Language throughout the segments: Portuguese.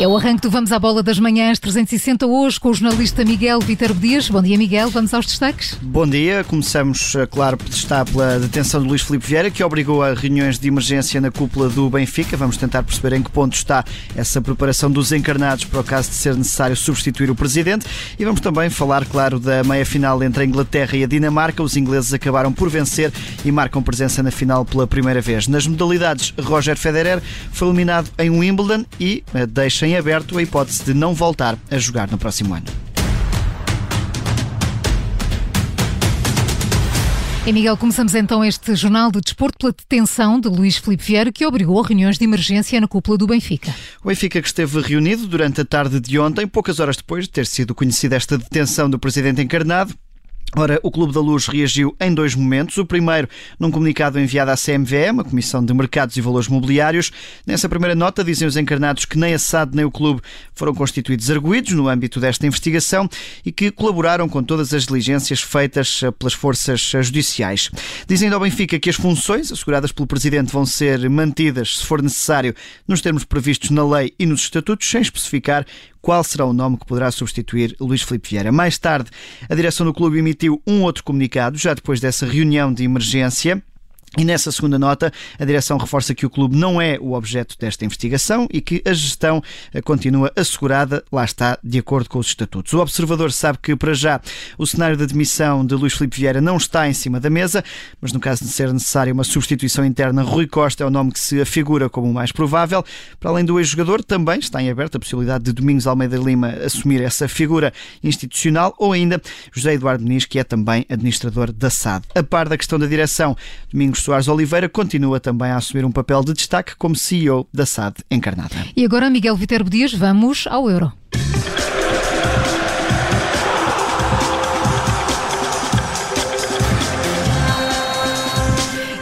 É o arranque do Vamos à Bola das Manhãs 360 hoje com o jornalista Miguel Viterbo Dias. Bom dia, Miguel. Vamos aos destaques? Bom dia. Começamos, eh, claro, por estar pela detenção de Luís Filipe Vieira, que obrigou a reuniões de emergência na cúpula do Benfica. Vamos tentar perceber em que ponto está essa preparação dos encarnados para o caso de ser necessário substituir o presidente. E vamos também falar, claro, da meia-final entre a Inglaterra e a Dinamarca. Os ingleses acabaram por vencer e marcam presença na final pela primeira vez. Nas modalidades, Roger Federer foi eliminado em Wimbledon e eh, deixa em aberto a hipótese de não voltar a jogar no próximo ano. E Miguel, começamos então este jornal do desporto pela detenção de Luís Filipe Vieira, que obrigou a reuniões de emergência na cúpula do Benfica. O Benfica que esteve reunido durante a tarde de ontem, poucas horas depois de ter sido conhecida esta detenção do presidente encarnado, Ora, o Clube da Luz reagiu em dois momentos. O primeiro, num comunicado enviado à CMVM, a Comissão de Mercados e Valores Mobiliários. Nessa primeira nota, dizem os encarnados que nem a SAD nem o clube foram constituídos arguídos no âmbito desta investigação e que colaboraram com todas as diligências feitas eh, pelas forças judiciais. Dizem ao Benfica que as funções asseguradas pelo Presidente vão ser mantidas, se for necessário, nos termos previstos na lei e nos estatutos, sem especificar qual será o nome que poderá substituir Luís Filipe Vieira. Mais tarde, a direção do clube emitiu um outro comunicado, já depois dessa reunião de emergência. E nessa segunda nota, a direção reforça que o clube não é o objeto desta investigação e que a gestão eh, continua assegurada, lá está, de acordo com os estatutos. O observador sabe que, para já, o cenário de admissão de Luís Filipe Vieira não está em cima da mesa, mas no caso de ser necessária uma substituição interna, Rui Costa é o nome que se afigura como o mais provável. Para além do ex-jogador, também está em aberto a possibilidade de Domingos Almeida Lima assumir essa figura institucional ou ainda José Eduardo Muniz, que é também administrador da SAD. A par da questão da direção, Domingos Soares Oliveira continua também a assumir um papel de destaque como CEO da SAD encarnada. E agora, Miguel Viterbo Dias, vamos ao Euro.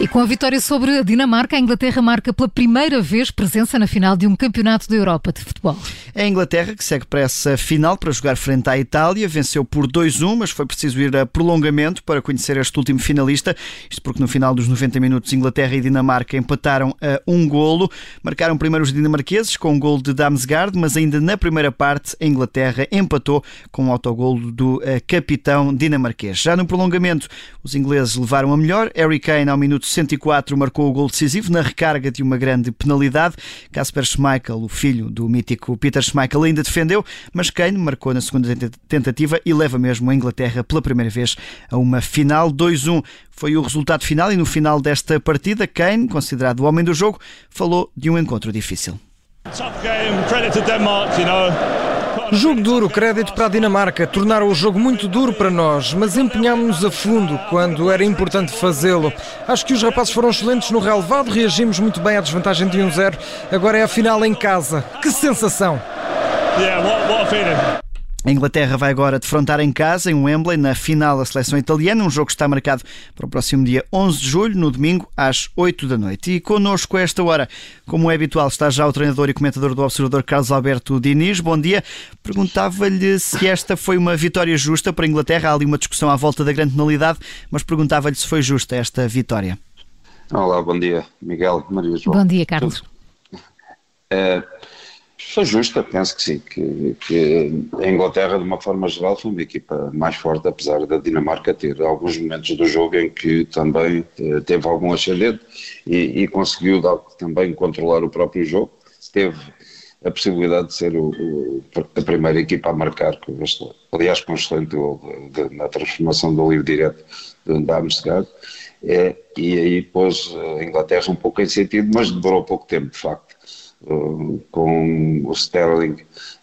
E com a vitória sobre a Dinamarca, a Inglaterra marca pela primeira vez presença na final de um campeonato da Europa de futebol. É a Inglaterra que segue para essa final para jogar frente à Itália. Venceu por 2-1, mas foi preciso ir a prolongamento para conhecer este último finalista. Isto porque no final dos 90 minutos, Inglaterra e Dinamarca empataram a um golo. Marcaram primeiro os dinamarqueses com um golo de Damsgaard, mas ainda na primeira parte, a Inglaterra empatou com um autogolo do eh, capitão dinamarquês. Já no prolongamento, os ingleses levaram a melhor. Harry Kane, ao minuto 104 marcou o gol decisivo na recarga de uma grande penalidade. Casper Schmeichel, o filho do mítico Peter Schmeichel, ainda defendeu, mas Kane marcou na segunda tentativa e leva mesmo a Inglaterra pela primeira vez a uma final 2-1. Foi o resultado final e no final desta partida, Kane, considerado o homem do jogo, falou de um encontro difícil. Game, credit to Denmark, you know. Jogo duro, crédito para a Dinamarca. Tornaram o jogo muito duro para nós, mas empenhámos-nos a fundo quando era importante fazê-lo. Acho que os rapazes foram excelentes no relevado, reagimos muito bem à desvantagem de 1-0. Agora é a final em casa. Que sensação! Yeah, what, what a. A Inglaterra vai agora defrontar em casa, em Wembley, na final da seleção italiana, um jogo que está marcado para o próximo dia 11 de julho, no domingo, às 8 da noite. E connosco a esta hora, como é habitual, está já o treinador e comentador do Observador Carlos Alberto Diniz. Bom dia. Perguntava-lhe se esta foi uma vitória justa para a Inglaterra. Há ali uma discussão à volta da grande penalidade, mas perguntava-lhe se foi justa esta vitória. Olá, bom dia, Miguel, Maria João. Bom dia, Carlos. É, foi justa, penso que sim, que, que, a Inglaterra, de uma forma geral, foi uma equipa mais forte, apesar da Dinamarca ter alguns momentos do jogo em que também eh, teve algum ascendente e, e conseguiu dar, também controlar o próprio jogo. Teve a possibilidade de ser o, o, a primeira equipa a marcar, aliás, com um excelente gol na transformação do livro direto de Damsgaard. É, e aí pôs a Inglaterra um pouco em sentido, mas demorou pouco tempo, de facto com o Sterling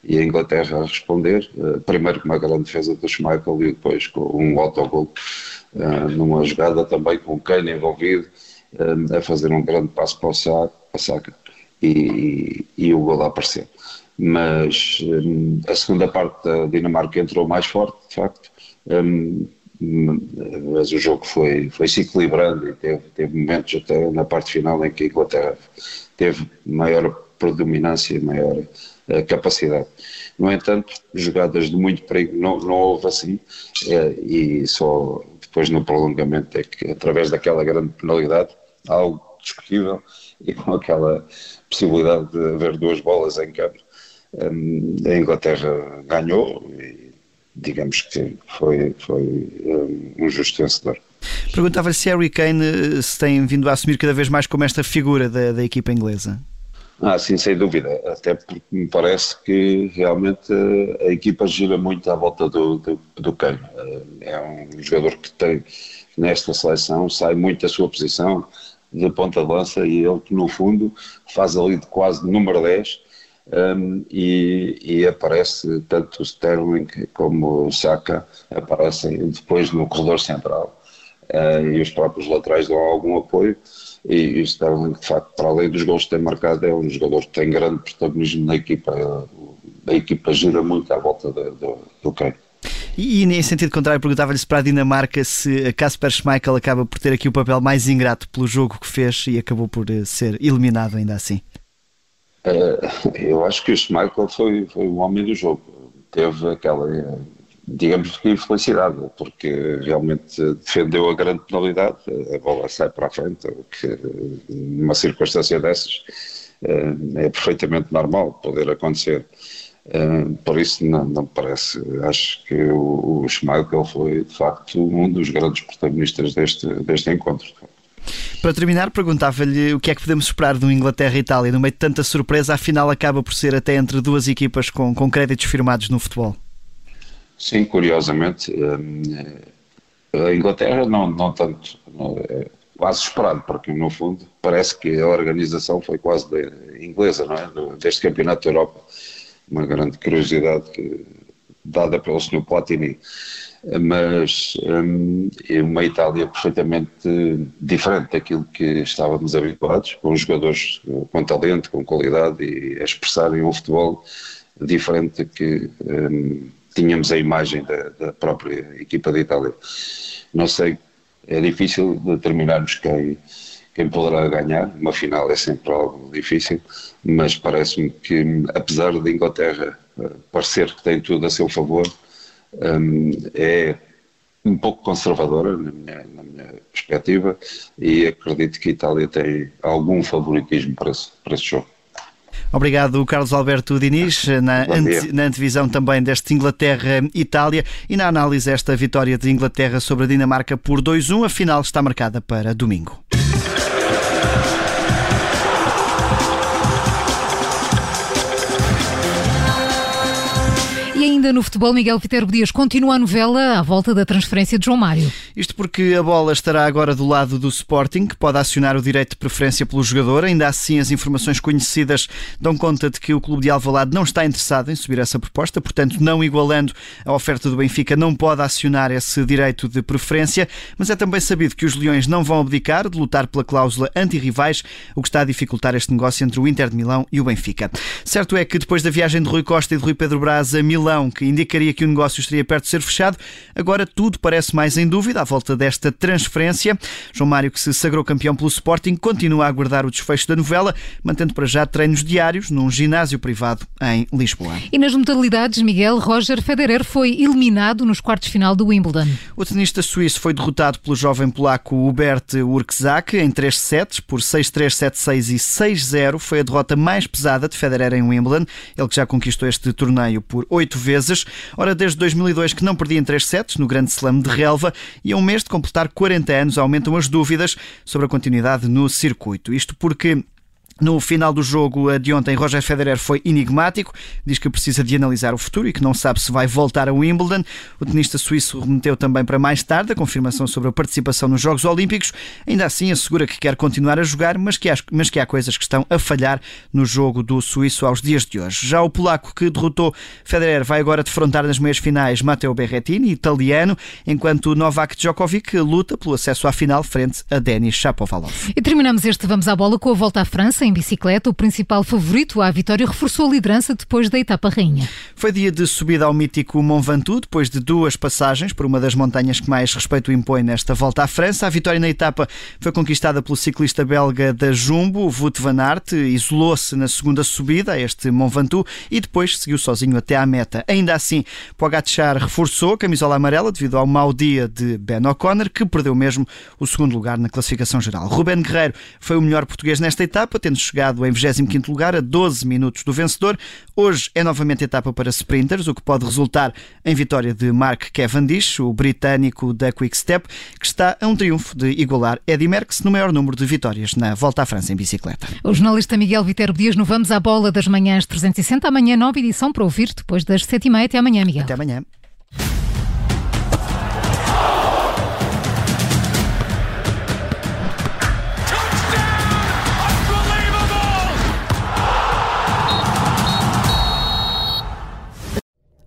e a Inglaterra a responder, uh, primeiro com uma grande defesa do Schmeichel e depois com um autogol uh, numa jogada também com o Kane envolvido, a fazer um grande passo para o Saka, e, e, o gol a aparecer. Mas a segunda parte da Dinamarca entrou mais forte, de facto, um, mas o jogo foi, foi se equilibrando e teve, teve momentos até na parte final em que a Inglaterra teve maior predominância maior uh, capacidade. No entanto, jogadas de muito perigo não, não houve assim uh, e só depois no prolongamento é que através daquela grande penalidade, algo discutível e com aquela possibilidade de haver duas bolas em campo, um, a Inglaterra ganhou e digamos que foi, foi um, um justo vencedor. Perguntava-lhe se Harry Kane eh, se tem vindo a assumir cada vez mais como esta figura da, da equipa inglesa. Ah, sim, sem dúvida. Até porque me parece que realmente a equipa gira muito à volta do, do, do Kane. Eh, é um jogador que tem, nesta seleção, sai muito da sua posição de ponta de lança e ele que no fundo faz ali de quase número 10 um, ehm, e, e, aparece tanto o Sterling como o Saka aparecem depois no corredor central uh, e os próprios laterais dão algum apoio e, o Sterling, de facto, para além dos gols que tem marcado, é um jogador que tem grande protagonismo na equipa. A equipa gira muito à volta do, do, do Kane. E, e em sentido contrário, perguntava-lhe para a Dinamarca se a Kasper Schmeichel acaba por ter aqui o papel mais ingrato pelo jogo que fez e acabou por eh, ser eliminado ainda assim. Uh, eu acho que o Schmeichel foi, foi o homem do jogo. Teve aquela digamos que infelicidade, porque realmente defendeu a grande penalidade, a bola sai para a frente, o que numa circunstância dessas eh, é perfeitamente normal poder acontecer. Eh, por isso não, não parece, acho que o, o Schmeichel foi de facto um dos grandes protagonistas deste, deste encontro. Para terminar, perguntava-lhe o que é que podemos esperar do Inglaterra e Itália. No meio de tanta surpresa, a final acaba por ser até entre duas equipas com, com créditos firmados no futebol. Sim, curiosamente, eh, a Inglaterra não, não tanto, não, é quase esperado, porque no fundo parece que a organização foi quase inglesa, não é? Deste Campeonato da Europa. Uma grande curiosidade que, dada pelo Sr. Platini. Mas um, é uma Itália perfeitamente diferente daquilo que estávamos habituados, com jogadores com talento, com qualidade e a expressarem um futebol diferente que um, tínhamos a imagem da, da própria equipa de Itália. Não sei, é difícil determinarmos quem, quem poderá ganhar. Uma final é sempre algo difícil, mas parece-me que, apesar de Inglaterra eh, parecer que tem tudo a seu favor, um, é um pouco conservadora na minha, na minha, perspectiva e acredito que a Itália tem algum favoritismo para esse, para esse jogo. Obrigado, Carlos Alberto Diniz, na, ante, na antevisão também deste Inglaterra-Itália e na análise desta vitória de Inglaterra sobre a Dinamarca por 2-1. A final está marcada para domingo. ainda no futebol, Miguel Viterbo Dias continua a novela à volta da transferência de João Mário. Isto porque a bola estará agora do lado do Sporting, que pode acionar o direito de preferência pelo jogador. Ainda assim, as informações conhecidas dão conta de que o clube de Alvalade não está interessado em subir essa proposta, portanto, não igualando a oferta do Benfica, não pode acionar esse direito de preferência. Mas é também sabido que os Leões não vão abdicar de lutar pela cláusula anti-rivais, o que está a dificultar este negócio entre o Inter de Milão e o Benfica. Certo é que depois da viagem de Rui Costa e de Rui Pedro Braz a Milão, que indicaria que o negócio estaria perto de ser fechado. Agora tudo parece mais em dúvida volta desta transferência. João Mário, que se sagrou campeão pelo Sporting, continua a aguardar o desfecho da novela, mantendo para já treinos diários num ginásio privado em Lisboa. E nas modalidades, Miguel Roger Federer foi eliminado nos quartos final do Wimbledon. O tenista suíço foi derrotado pelo jovem polaco Hubert Urczak em 3 sets por 6-3, 7-6 e 6-0. Foi a derrota mais pesada de Federer em Wimbledon, ele que já conquistou este torneio por oito vezes vezes. Ora, desde 2002 que não perdia em 3 sets no Grande Slam de relva e a um mês de completar 40 anos aumentam as dúvidas sobre a continuidade no circuito. Isto porque no final do jogo de ontem, Roger Federer foi enigmático, diz que precisa de analisar o futuro e que não sabe se vai voltar a Wimbledon. O tenista suíço remeteu também para mais tarde a confirmação sobre a participação nos Jogos Olímpicos. Ainda assim, assegura que quer continuar a jogar, mas que, há, mas que há coisas que estão a falhar no jogo do suíço aos dias de hoje. Já o polaco que derrotou Federer vai agora defrontar nas meias finais Matteo Berrettini, italiano, enquanto Novak Djokovic luta pelo acesso à final frente a Denis Shapovalov. E terminamos este Vamos à Bola com a volta à França em bicicleta, o principal favorito à vitória reforçou a liderança depois da etapa rainha. Foi dia de subida ao mítico Mont Ventoux, depois de duas passagens por uma das montanhas que mais respeito impõe nesta volta à França. A vitória na etapa foi conquistada pelo ciclista belga da Jumbo, Wout van Aert, isolou-se na segunda subida a este Mont Ventoux e depois seguiu sozinho até à meta. Ainda assim, Pogacar reforçou a camisola amarela devido ao mau dia de Ben O'Connor, que perdeu mesmo o segundo lugar na classificação geral. Ruben Guerreiro foi o melhor português nesta etapa, tendo tendo chegado em 25 lugar, a 12 minutos do vencedor. Hoje é novamente etapa para sprinters, o que pode resultar em vitória de Mark Cavendish, o britânico da Quick Step, que está a um triunfo de igualar Eddy Merckx no maior número de vitórias na Volta à França em bicicleta. O jornalista Miguel Viterbo Dias no Vamos à Bola das Manhãs 360, amanhã nova edição para ouvir depois das 7h30. Até amanhã, Miguel. Até amanhã.